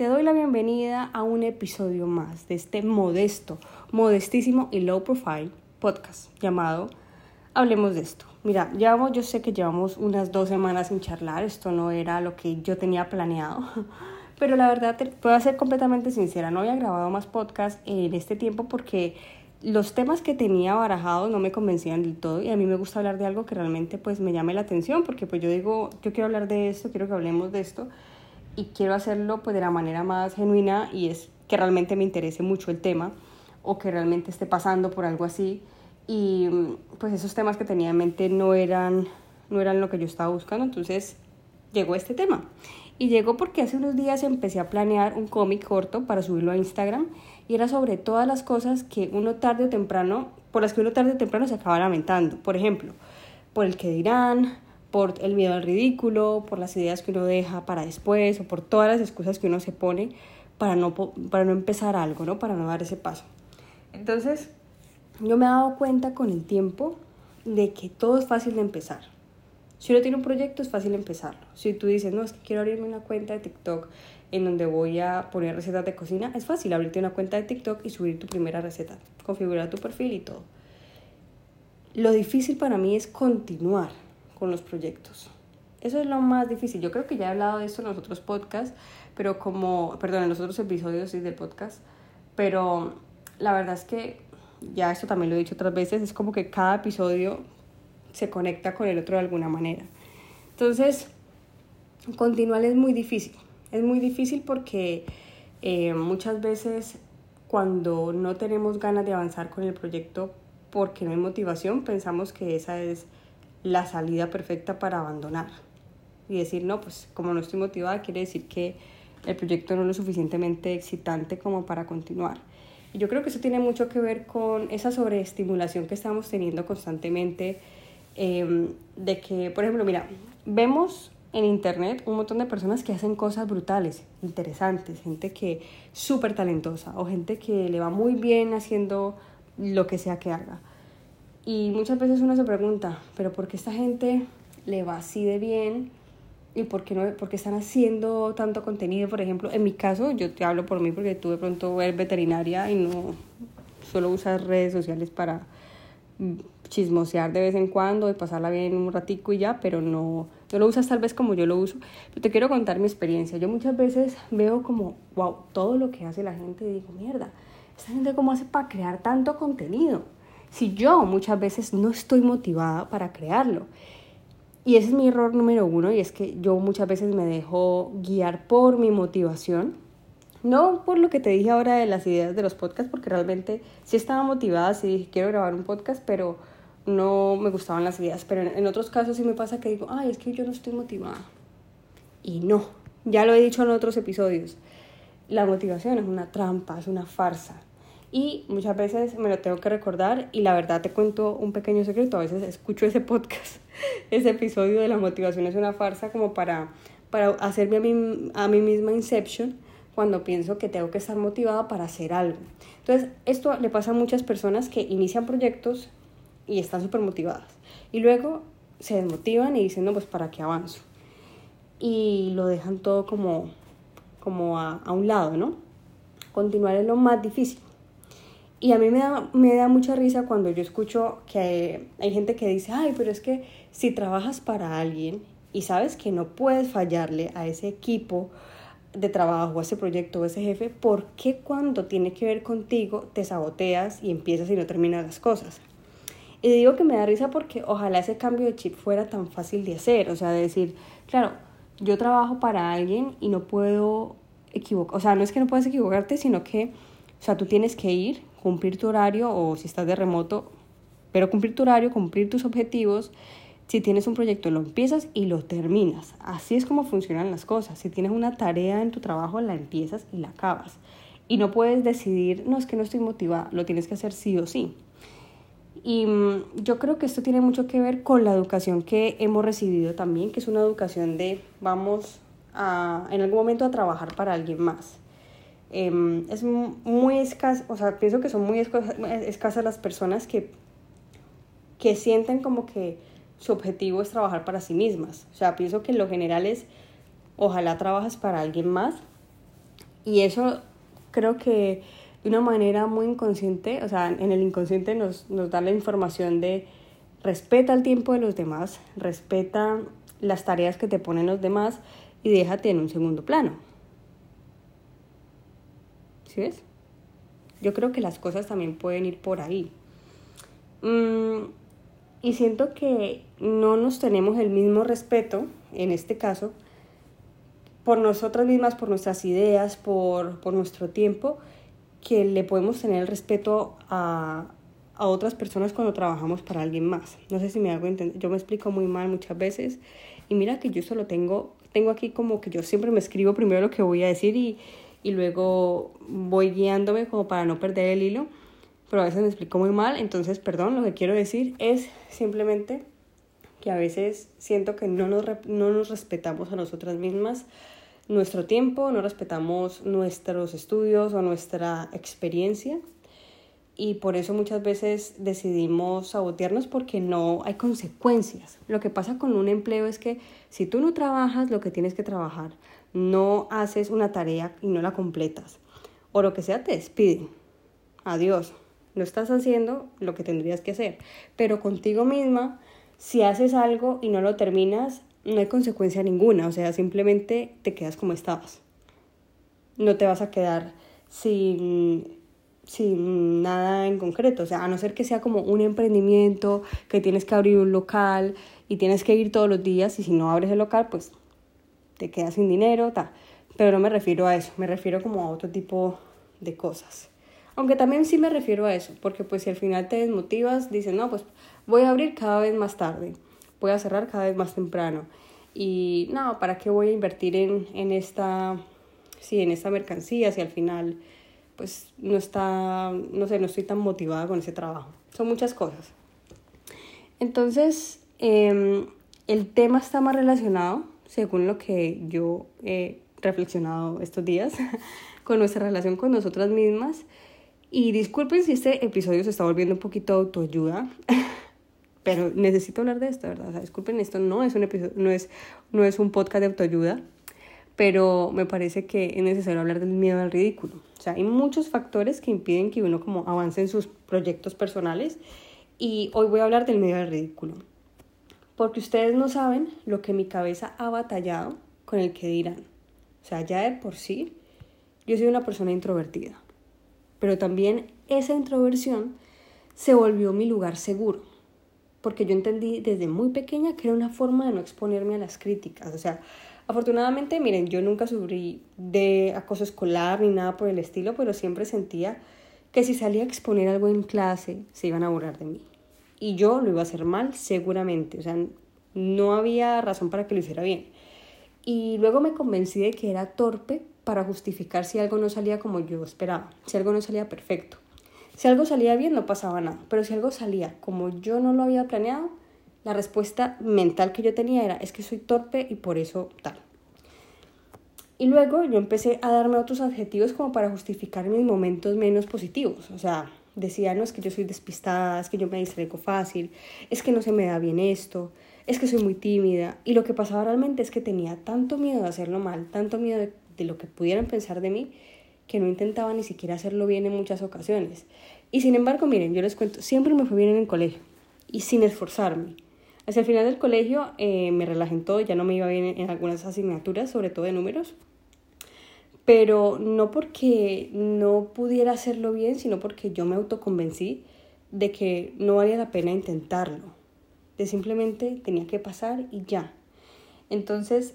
te doy la bienvenida a un episodio más de este modesto, modestísimo y low profile podcast llamado Hablemos de esto. Mira, llevamos, yo sé que llevamos unas dos semanas sin charlar, esto no era lo que yo tenía planeado, pero la verdad te puedo ser completamente sincera, no había grabado más podcast en este tiempo porque los temas que tenía barajados no me convencían del todo y a mí me gusta hablar de algo que realmente pues me llame la atención porque pues yo digo, yo quiero hablar de esto, quiero que hablemos de esto y quiero hacerlo pues de la manera más genuina y es que realmente me interese mucho el tema o que realmente esté pasando por algo así y pues esos temas que tenía en mente no eran, no eran lo que yo estaba buscando, entonces llegó este tema. Y llegó porque hace unos días empecé a planear un cómic corto para subirlo a Instagram y era sobre todas las cosas que uno tarde o temprano, por las que uno tarde o temprano se acaba lamentando. Por ejemplo, por el que dirán, por el miedo al ridículo, por las ideas que uno deja para después o por todas las excusas que uno se pone para no, para no empezar algo, ¿no? Para no dar ese paso. Entonces, yo me he dado cuenta con el tiempo de que todo es fácil de empezar. Si uno tiene un proyecto, es fácil empezarlo. Si tú dices, no, es que quiero abrirme una cuenta de TikTok en donde voy a poner recetas de cocina, es fácil abrirte una cuenta de TikTok y subir tu primera receta, configurar tu perfil y todo. Lo difícil para mí es continuar con los proyectos. Eso es lo más difícil. Yo creo que ya he hablado de esto en los otros podcasts, pero como, perdón, en los otros episodios del podcast, pero la verdad es que ya esto también lo he dicho otras veces, es como que cada episodio se conecta con el otro de alguna manera. Entonces, continuar es muy difícil. Es muy difícil porque eh, muchas veces cuando no tenemos ganas de avanzar con el proyecto porque no hay motivación, pensamos que esa es la salida perfecta para abandonar. Y decir, no, pues como no estoy motivada, quiere decir que el proyecto no es lo suficientemente excitante como para continuar. Y yo creo que eso tiene mucho que ver con esa sobreestimulación que estamos teniendo constantemente Em, de que, por ejemplo, mira, vemos en internet un montón de personas que hacen cosas brutales, interesantes, gente que es súper talentosa o gente que le va muy bien haciendo lo que sea que haga. Y muchas veces uno se pregunta, pero ¿por qué esta gente le va así de bien? ¿Y por qué, no, por qué están haciendo tanto contenido? Por ejemplo, en mi caso, yo te hablo por mí porque tú de pronto ver veterinaria y no solo usas redes sociales para chismosear de vez en cuando, de pasarla bien un ratico y ya, pero no, no lo usas tal vez como yo lo uso. Pero te quiero contar mi experiencia. Yo muchas veces veo como, wow, todo lo que hace la gente y digo, mierda, esta gente cómo hace para crear tanto contenido. Si yo muchas veces no estoy motivada para crearlo. Y ese es mi error número uno, y es que yo muchas veces me dejo guiar por mi motivación no por lo que te dije ahora de las ideas de los podcasts, porque realmente sí estaba motivada, sí dije quiero grabar un podcast, pero no me gustaban las ideas. Pero en, otros casos sí me pasa que digo, ay, es que yo no estoy motivada. Y no, ya lo he dicho en otros episodios. La motivación es una trampa, es una farsa. Y muchas veces me lo tengo que recordar y la verdad te cuento un pequeño secreto. A veces escucho ese podcast, ese episodio de la motivación es una farsa como para, para hacerme a mí, a mí misma Inception cuando pienso que tengo que estar motivada para hacer algo. Entonces, esto le pasa a muchas personas que inician proyectos y están súper motivadas. Y luego se desmotivan y dicen, no, pues para qué avanzo. Y lo dejan todo como, como a, a un lado, ¿no? Continuar es lo más difícil. Y a mí me da, me da mucha risa cuando yo escucho que hay, gente que dice, ay, pero es que si trabajas para alguien y sabes que no puedes fallarle a ese equipo de trabajo, ese proyecto, o ese jefe, ¿por qué cuando tiene que ver contigo te saboteas y empiezas y no terminas las cosas? Y digo que me da risa porque ojalá ese cambio de chip fuera tan fácil de hacer, o sea, de decir, claro, yo trabajo para alguien y no puedo equivocar, o sea, no es que no puedas equivocarte, sino que, o sea, tú tienes que ir, cumplir tu horario o si estás de remoto, pero cumplir tu horario, cumplir tus objetivos si tienes un proyecto, lo empiezas y lo terminas. Así es como funcionan las cosas. Si tienes una tarea en tu trabajo, la empiezas y la acabas. Y no puedes decidir, no, es que no estoy motivada, lo tienes que hacer sí o sí. Y mm, yo creo que esto tiene mucho que ver con la educación que hemos recibido también, que es una educación de vamos a, en algún momento a trabajar para alguien más. Em, es muy escaso, o sea, pienso que son muy escasas las personas que, que sienten como que su objetivo es trabajar para sí mismas. O sea, pienso que en lo general es, ojalá trabajas para alguien más Y eso creo que de una manera muy inconsciente, o sea, en el inconsciente nos, nos da la información de respeta el tiempo de los demás, respeta las tareas que te ponen los demás y déjate en un segundo plano. ¿Sí ves? Yo creo que las cosas también pueden ir por ahí. Mm, y siento que no nos tenemos el mismo respeto, en este caso, por nosotras mismas, por nuestras ideas, por, por nuestro tiempo, que le podemos tener el respeto a, a otras personas cuando trabajamos para alguien más. No sé si me hago entender. Yo me explico muy mal muchas veces y mira que yo solo tengo, tengo aquí como que yo siempre me escribo primero lo que voy a decir y, y luego voy guiándome como para no perder el hilo, pero a veces me explico muy mal, entonces perdón, lo que quiero decir es simplemente que a veces siento que no nos, no nos respetamos a nosotras mismas nuestro tiempo, no respetamos nuestros estudios o nuestra experiencia y por eso muchas veces decidimos sabotearnos porque no hay consecuencias. Lo que pasa con un empleo es que si tú no trabajas lo que tienes que trabajar, no haces una tarea y no la completas, o lo que sea, te despiden. Adiós. No estás haciendo lo que tendrías que hacer. Pero contigo misma, si haces algo y no lo terminas, no hay consecuencia ninguna. O sea, simplemente te quedas como estabas. No te vas a quedar sin sin nada en concreto, o sea, a no ser que sea como un emprendimiento, que tienes que abrir un local y tienes que ir todos los días y si no abres el local, pues te quedas sin dinero, tal. Pero no me refiero a eso, me refiero como a otro tipo de cosas. Aunque también sí me refiero a eso, porque pues si al final te desmotivas, dices, no, pues voy a abrir cada vez más tarde, voy a cerrar cada vez más temprano. Y no, ¿para qué voy a invertir en, en esta, sí, en esta mercancía si al final pues no está, no sé, no estoy tan motivada con ese trabajo. Son muchas cosas. Entonces, em, el tema está más relacionado, según lo que yo he reflexionado estos días, con nuestra relación con nosotras mismas. Y disculpen si este episodio se está volviendo un poquito autoayuda, pero necesito hablar de esto, ¿verdad? O sea, disculpen, esto no es un episodio, no es, no es un podcast de autoayuda pero me parece que es necesario hablar del miedo al ridículo. O sea, hay muchos factores que impiden que uno como avance en sus proyectos personales y hoy voy a hablar del miedo al ridículo. Porque ustedes no saben lo que mi cabeza ha batallado con el que dirán. O sea, ya de por sí, yo soy una persona introvertida. Pero también esa introversión se volvió mi lugar seguro. Porque yo entendí desde muy pequeña que era una forma de no exponerme a las críticas. O sea, Afortunadamente, miren, yo nunca sufrí de acoso escolar ni nada por el estilo, pero siempre sentía que si salía a exponer algo en clase se iban a burlar de mí. Y yo lo iba a hacer mal, seguramente. O sea, no había razón para que lo hiciera bien. Y luego me convencí de que era torpe para justificar si algo no salía como yo esperaba, si algo no salía perfecto. Si algo salía bien no pasaba nada, pero si algo salía como yo no lo había planeado, la respuesta mental que yo tenía era, es que soy torpe y por eso tal. Y luego yo empecé a darme otros adjetivos como para justificar mis momentos menos positivos. O sea, decía, no es que yo soy despistada, es que yo me distraigo fácil, es que no se me da bien esto, es que soy muy tímida. Y lo que pasaba realmente es que tenía tanto miedo de hacerlo mal, tanto miedo de, lo que pudieran pensar de mí, que no intentaba ni siquiera hacerlo bien en muchas ocasiones. Y sin embargo, miren, yo les cuento, siempre me fue bien en el colegio y sin esforzarme. Hacia el final del colegio eh, me relajé en todo, ya no me iba bien en algunas asignaturas, sobre todo de números, pero no porque no pudiera hacerlo bien, sino porque yo me autoconvencí de que no valía la pena intentarlo, de simplemente tenía que pasar y ya. Entonces,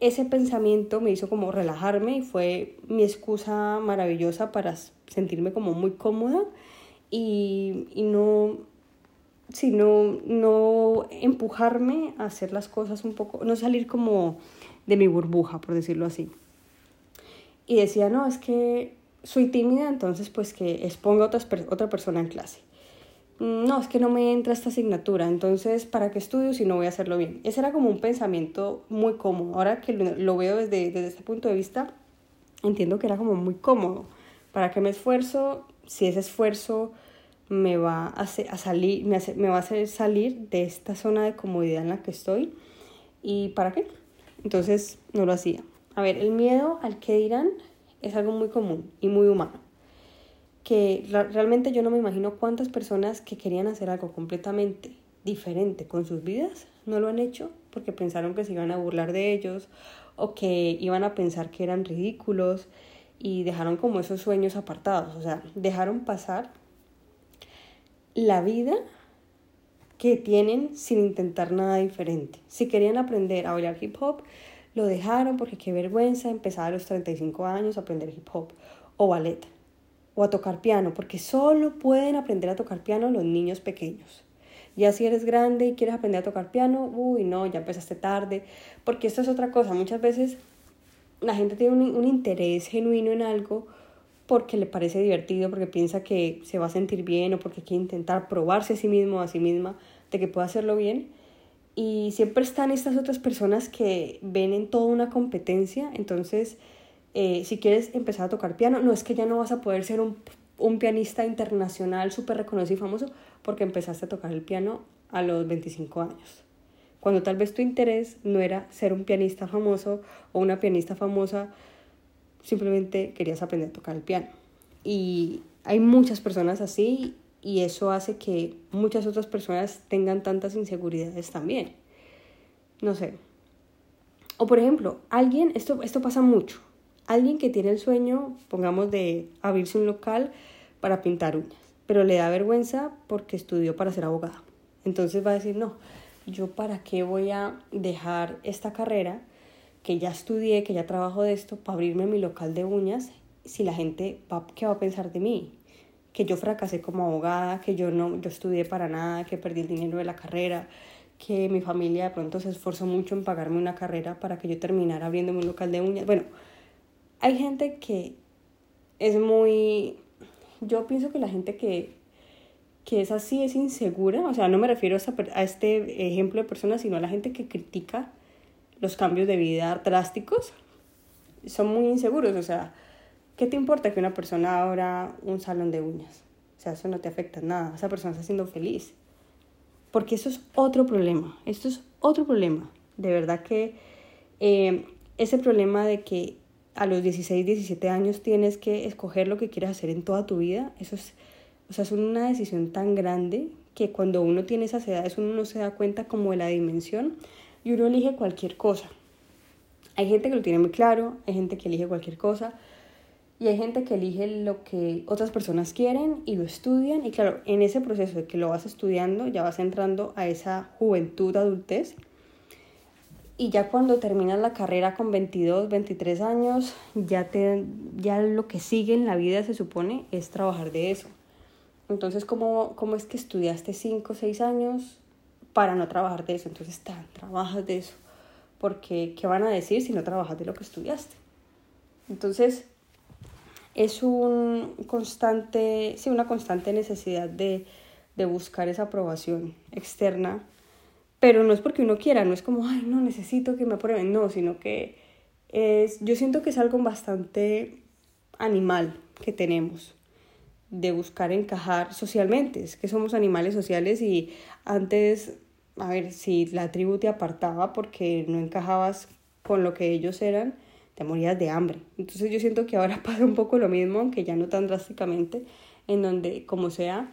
ese pensamiento me hizo como relajarme y fue mi excusa maravillosa para sentirme como muy cómoda y, y no no empujarme a hacer las cosas un poco, no salir como de mi burbuja, por decirlo así. Y decía, no, es que soy tímida, entonces pues que exponga otra, otra persona en clase. Mm, no, es que no me entra esta asignatura, entonces ¿para qué estudio si no voy a hacerlo bien? Ese era como un pensamiento muy cómodo. Ahora que lo, veo desde, desde este punto de vista, entiendo que era como muy cómodo. ¿Para qué me esfuerzo? Si ese esfuerzo me va a, hacer, a salir, me, me va a hacer salir de esta zona de comodidad en la que estoy. ¿Y para qué? Entonces no lo hacía. A ver, el miedo al que dirán es algo muy común y muy humano. Que realmente yo no me imagino cuántas personas que querían hacer algo completamente diferente con sus vidas no lo han hecho porque pensaron que se iban a burlar de ellos o que iban a pensar que eran ridículos y dejaron como esos sueños apartados, o sea, dejaron pasar la vida que tienen sin intentar nada diferente. Si querían aprender a bailar hip hop, lo dejaron porque qué vergüenza empezar a los 35 años a aprender hip hop o ballet o a tocar piano, porque solo pueden aprender a tocar piano los niños pequeños. Ya si eres grande y quieres aprender a tocar piano, uy, no, ya empezaste tarde, porque esto es otra cosa. Muchas veces la gente tiene un, un interés genuino en algo porque le parece divertido, porque piensa que se va a sentir bien o porque quiere intentar probarse a sí mismo a sí misma de que puede hacerlo bien. Y siempre están estas otras personas que ven en toda una competencia. Entonces, eh, si quieres empezar a tocar piano, no es que ya no vas a poder ser un, un pianista internacional súper reconocido y famoso porque empezaste a tocar el piano a los 25 años. Cuando tal vez tu interés no era ser un pianista famoso o una pianista famosa simplemente querías aprender a tocar el piano. Y hay muchas personas así y eso hace que muchas otras personas tengan tantas inseguridades también. No sé. O por ejemplo, alguien, esto, esto pasa mucho, alguien que tiene el sueño, pongamos, de abrirse un local para pintar uñas, pero le da vergüenza porque estudió para ser abogada. Entonces va a decir, no, yo para qué voy a dejar esta carrera que ya estudié, que ya trabajo de esto, para abrirme mi local de uñas, si la gente, va, ¿qué va a pensar de mí? Que yo fracasé como abogada, que yo no, yo estudié para nada, que perdí el dinero de la carrera, que mi familia de pronto se esforzó mucho en pagarme una carrera para que yo terminara abriéndome un local de uñas. Bueno, hay gente que es muy... Yo pienso que la gente que, que es así es insegura, o sea, no me refiero a, a este ejemplo de personas, sino a la gente que critica los cambios de vida drásticos son muy inseguros. O sea, ¿qué te importa que una persona abra un salón de uñas? O sea, eso no te afecta nada. Esa persona está siendo feliz. Porque eso es otro problema. Esto es otro problema. De verdad que eh, ese problema de que a los 16, 17 años tienes que escoger lo que quieres hacer en toda tu vida, eso es, o sea, es una decisión tan grande que cuando uno tiene esas edades uno no se da cuenta como de la dimensión y uno elige cualquier cosa. Hay gente que lo tiene muy claro, hay gente que elige cualquier cosa y hay gente que elige lo que otras personas quieren y lo estudian y claro, en ese proceso de que lo vas estudiando ya vas entrando a esa juventud, adultez y ya cuando terminas la carrera con 22, 23 años, ya, te, ya lo que sigue en la vida se supone es trabajar de eso. Entonces, ¿cómo, cómo es que estudiaste 5 o 6 años para no trabajar de eso. Entonces, tan, trabajas de eso. Porque, ¿qué van a decir si no trabajas de lo que estudiaste? Entonces, es un constante, sí, una constante necesidad de, de buscar esa aprobación externa, pero no es porque uno quiera, no es como, ay, no, necesito que me aprueben, no, sino que es, yo siento que es algo bastante animal que tenemos de buscar encajar socialmente, es que somos animales sociales y antes, a ver, si la tribu te apartaba porque no encajabas con lo que ellos eran, te morías de hambre. Entonces yo siento que ahora pasa un poco lo mismo, aunque ya no tan drásticamente, en donde como sea,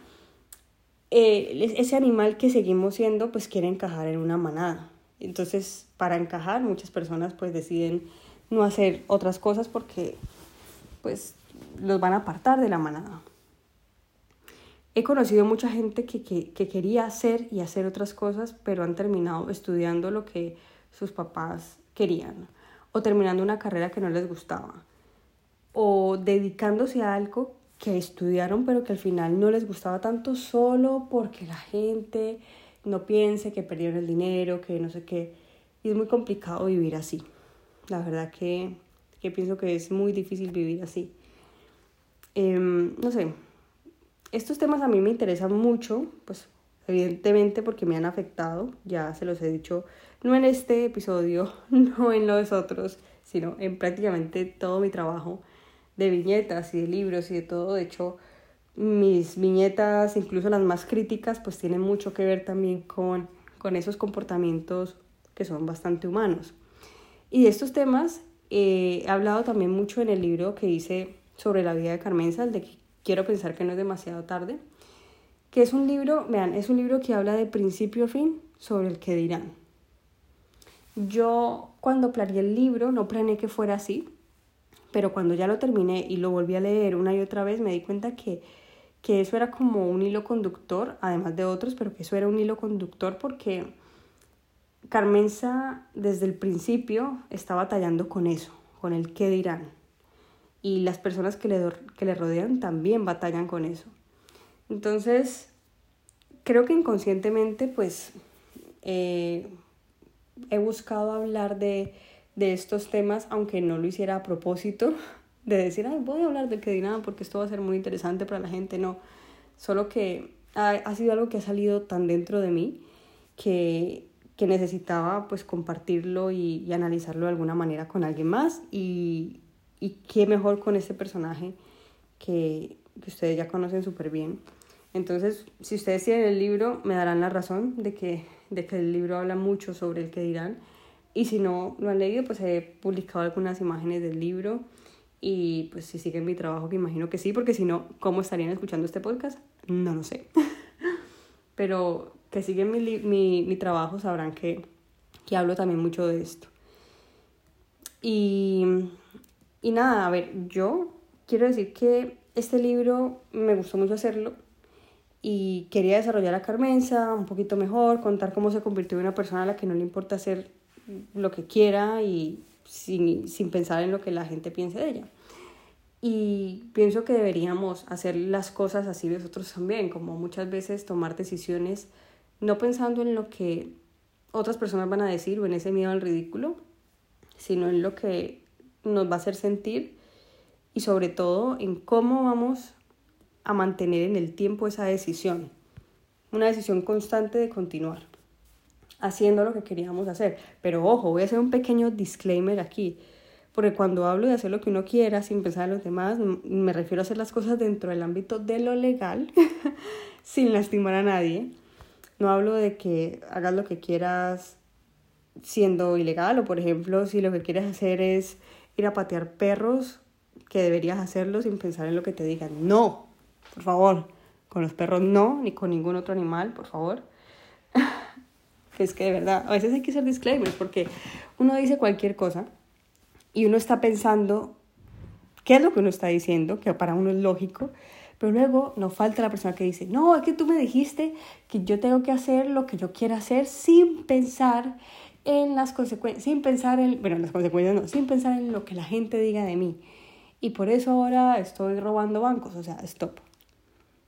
eh, ese animal que seguimos siendo pues quiere encajar en una manada. Entonces para encajar muchas personas pues deciden no hacer otras cosas porque pues los van a apartar de la manada he conocido mucha gente que, que, quería hacer y hacer otras cosas, pero han terminado estudiando lo que sus papás querían, o terminando una carrera que no les gustaba, o dedicándose a algo que estudiaron pero que al final no les gustaba tanto solo porque la gente no piense que perdieron el dinero, que no sé qué. Y es muy complicado vivir así. La verdad que, que pienso que es muy difícil vivir así. Em, no sé, estos temas a mí me interesan mucho, pues evidentemente porque me han afectado, ya se los he dicho, no en este episodio, no en los otros, sino en prácticamente todo mi trabajo de viñetas y de libros y de todo. De hecho, mis viñetas, incluso las más críticas, pues tienen mucho que ver también con, con esos comportamientos que son bastante humanos. Y de estos temas Eh, he hablado también mucho en el libro que hice sobre la vida de Carmenza, el de que quiero pensar que no es demasiado tarde, que es un libro, vean, es un libro que habla de principio a fin sobre el que dirán. Yo cuando planeé el libro no planeé que fuera así, pero cuando ya lo terminé y lo volví a leer una y otra vez me di cuenta que, que eso era como un hilo conductor, además de otros, pero que eso era un hilo conductor porque Carmenza desde el principio está batallando con eso, con el qué dirán. Y las personas que le, que le rodean también batallan con eso. Entonces, creo que inconscientemente, pues, eh, he buscado hablar de, de, estos temas, aunque no lo hiciera a propósito, de decir, ay, voy a hablar del que dirán porque esto va a ser muy interesante para la gente. No, solo que ha, ha sido algo que ha salido tan dentro de mí que que necesitaba pues compartirlo y, analizarlo de alguna manera con alguien más y, y qué mejor con este personaje que, que ustedes ya conocen súper bien. Entonces, si ustedes tienen el libro, me darán la razón de que, de que el libro habla mucho sobre el que dirán. Y si no lo han leído, pues he publicado algunas imágenes del libro. Y pues si siguen mi trabajo, que imagino que sí, porque si no, ¿cómo estarían escuchando este podcast? No lo sé. Pero que siguen mi, mi, mi trabajo sabrán que, que, hablo también mucho de esto. Y, y nada, a ver, yo quiero decir que este libro me gustó mucho hacerlo y quería desarrollar a Carmenza un poquito mejor, contar cómo se convirtió en una persona a la que no le importa hacer lo que quiera y sin, sin pensar en lo que la gente piense de ella. Y pienso que deberíamos hacer las cosas así nosotros también, como muchas veces tomar decisiones no pensando en lo que otras personas van a decir o en ese miedo al ridículo, sino en lo que nos va a hacer sentir y sobre todo en cómo vamos a mantener en el tiempo esa decisión. Una decisión constante de continuar haciendo lo que queríamos hacer. Pero ojo, voy a hacer un pequeño disclaimer aquí, porque cuando hablo de hacer lo que uno quiera sin pensar en los demás, me refiero a hacer las cosas dentro del ámbito de lo legal, sin lastimar a nadie. No hablo de que hagas lo que quieras siendo ilegal o por ejemplo si lo que quieres hacer es ir a patear perros, que deberías hacerlo sin pensar en lo que te digan. No, por favor, con los perros no, ni con ningún otro animal, por favor. es que de verdad, a veces hay que hacer disclaimers porque uno dice cualquier cosa y uno está pensando qué es lo que uno está diciendo, que para uno es lógico, pero luego nos falta la persona que dice, no, es que tú me dijiste que yo tengo que hacer lo que yo quiera hacer sin pensar en las consecuencias, sin pensar en, bueno, las consecuencias no, sin pensar en lo que la gente diga de mí. Y por eso ahora estoy robando bancos, o sea, stop.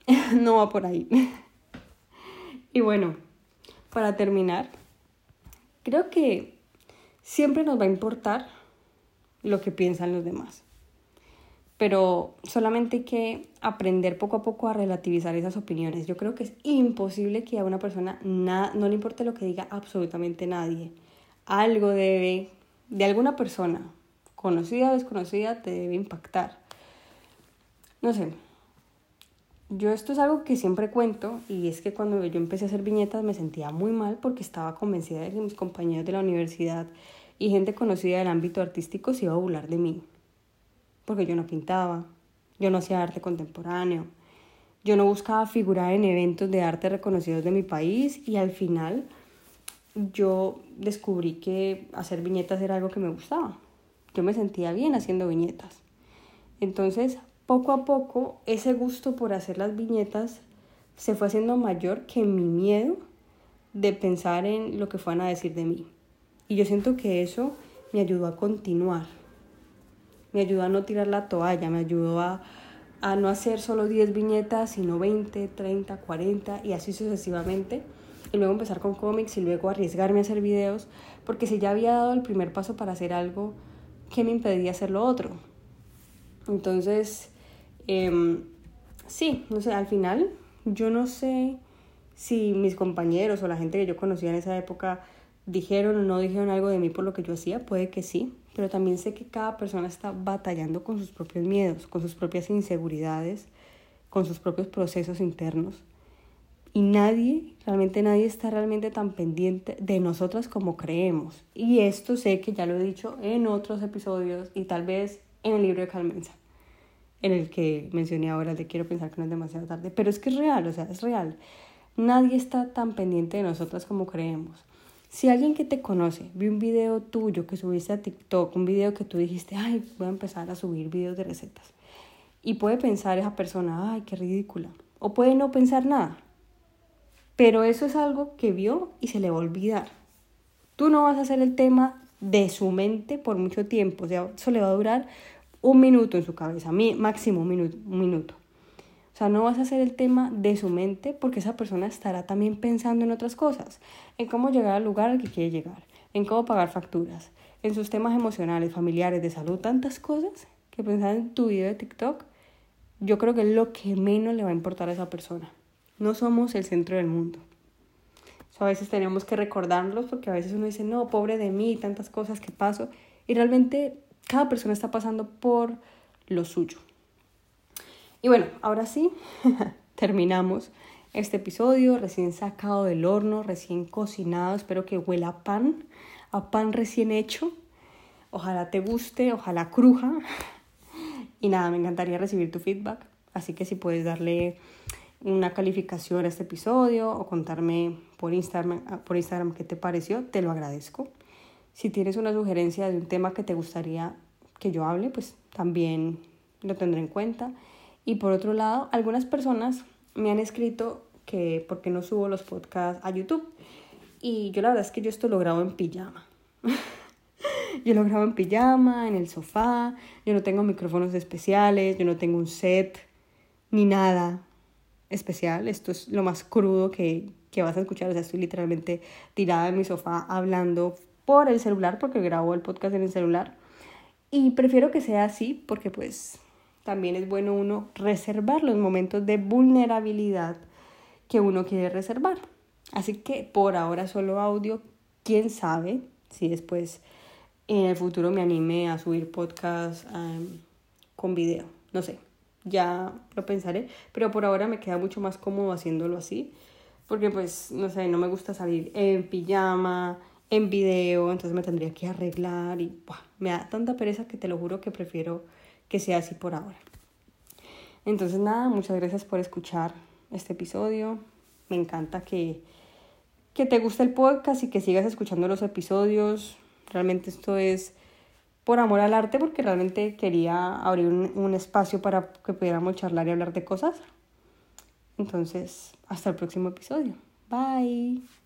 no va por ahí. y bueno, para terminar, creo que siempre nos va a importar lo que piensan los demás pero solamente hay que aprender poco a poco a relativizar esas opiniones. Yo creo que es imposible que a una persona no le importe lo que diga absolutamente nadie. Algo debe, de alguna persona, conocida o desconocida, te debe impactar. No sé. Yo esto es algo que siempre cuento y es que cuando yo empecé a hacer viñetas me sentía muy mal porque estaba convencida de que mis compañeros de la universidad y gente conocida del ámbito artístico se iba a burlar de mí porque yo no pintaba, yo no hacía arte contemporáneo, yo no buscaba figurar en eventos de arte reconocidos de mi país y al final yo descubrí que hacer viñetas era algo que me gustaba. Yo me sentía bien haciendo viñetas. Entonces, poco a poco, ese gusto por hacer las viñetas se fue haciendo mayor que mi miedo de pensar en lo que fueran a decir de mí. Y yo siento que eso me ayudó a continuar me ayudó a no tirar la toalla, me ayudó a, a no hacer solo 10 viñetas, sino 20, 30, 40 y así sucesivamente. Y luego empezar con cómics y luego arriesgarme a hacer videos, porque si ya había dado el primer paso para hacer algo, ¿qué me impedía hacer lo otro? Entonces, eh, sí, no sé, al final yo no sé si mis compañeros o la gente que yo conocía en esa época dijeron o no dijeron algo de mí por lo que yo hacía, puede que sí, pero también sé que cada persona está batallando con sus propios miedos, con sus propias inseguridades, con sus propios procesos internos. Y nadie, realmente nadie está realmente tan pendiente de nosotras como creemos. Y esto sé que ya lo he dicho en otros episodios y tal vez en el libro de Calmenza, en el que mencioné ahora de quiero pensar que no es demasiado tarde. Pero es que es real, o sea, es real. Nadie está tan pendiente de nosotras como creemos. Si alguien que te conoce vio un video tuyo que subiste a TikTok, un video que tú dijiste, ay, voy a empezar a subir videos de recetas, y puede pensar esa persona, ay, qué ridícula, o puede no pensar nada, pero eso es algo que vio y se le va a olvidar. Tú no vas a hacer el tema de su mente por mucho tiempo, o sea, eso le va a durar un minuto en su cabeza, máximo un minuto. Un minuto. O sea, no vas a hacer el tema de su mente porque esa persona estará también pensando en otras cosas, en cómo llegar al lugar al que quiere llegar, en cómo pagar facturas, en sus temas emocionales, familiares, de salud, tantas cosas que pensar en tu video de TikTok, yo creo que es lo que menos le va a importar a esa persona. No somos el centro del mundo. a veces tenemos que recordarlos porque a veces uno dice, no, pobre de mí, tantas cosas que paso. Y realmente cada persona está pasando por lo suyo. Y bueno, ahora sí, terminamos este episodio recién sacado del horno, recién cocinado. Espero que huela a pan, a pan recién hecho. Ojalá te guste, ojalá cruja. Y nada, me encantaría recibir tu feedback. Así que si puedes darle una calificación a este episodio o contarme por Instagram, por Instagram qué te pareció, te lo agradezco. Si tienes una sugerencia de un tema que te gustaría que yo hable, pues también lo tendré en cuenta. Y por otro lado, algunas personas me han escrito que por qué no subo los podcasts a YouTube. Y yo la verdad es que yo esto lo grabo en pijama. yo lo grabo en pijama, en el sofá, yo no tengo micrófonos especiales, yo no tengo un set, ni nada especial. Esto es lo más crudo que, que vas a escuchar. O sea, estoy literalmente tirada en mi sofá hablando por el celular, porque grabo el podcast en el celular. Y prefiero que sea así, porque pues también es bueno uno reservar los momentos de vulnerabilidad que uno quiere reservar. Así que por ahora solo audio, quién sabe si después en el futuro me anime a subir podcast con video, no sé, ya lo pensaré, pero por ahora me queda mucho más cómodo haciéndolo así, porque pues, no sé, no me gusta salir en pijama, en video, entonces me tendría que arreglar y me da tanta pereza que te lo juro que prefiero que sea así por ahora. Entonces nada, muchas gracias por escuchar este episodio. Me encanta que, que te guste el podcast y que sigas escuchando los episodios. Realmente esto es por amor al arte porque realmente quería abrir un, un espacio para que pudiéramos charlar y hablar de cosas. Entonces, hasta el próximo episodio. Bye.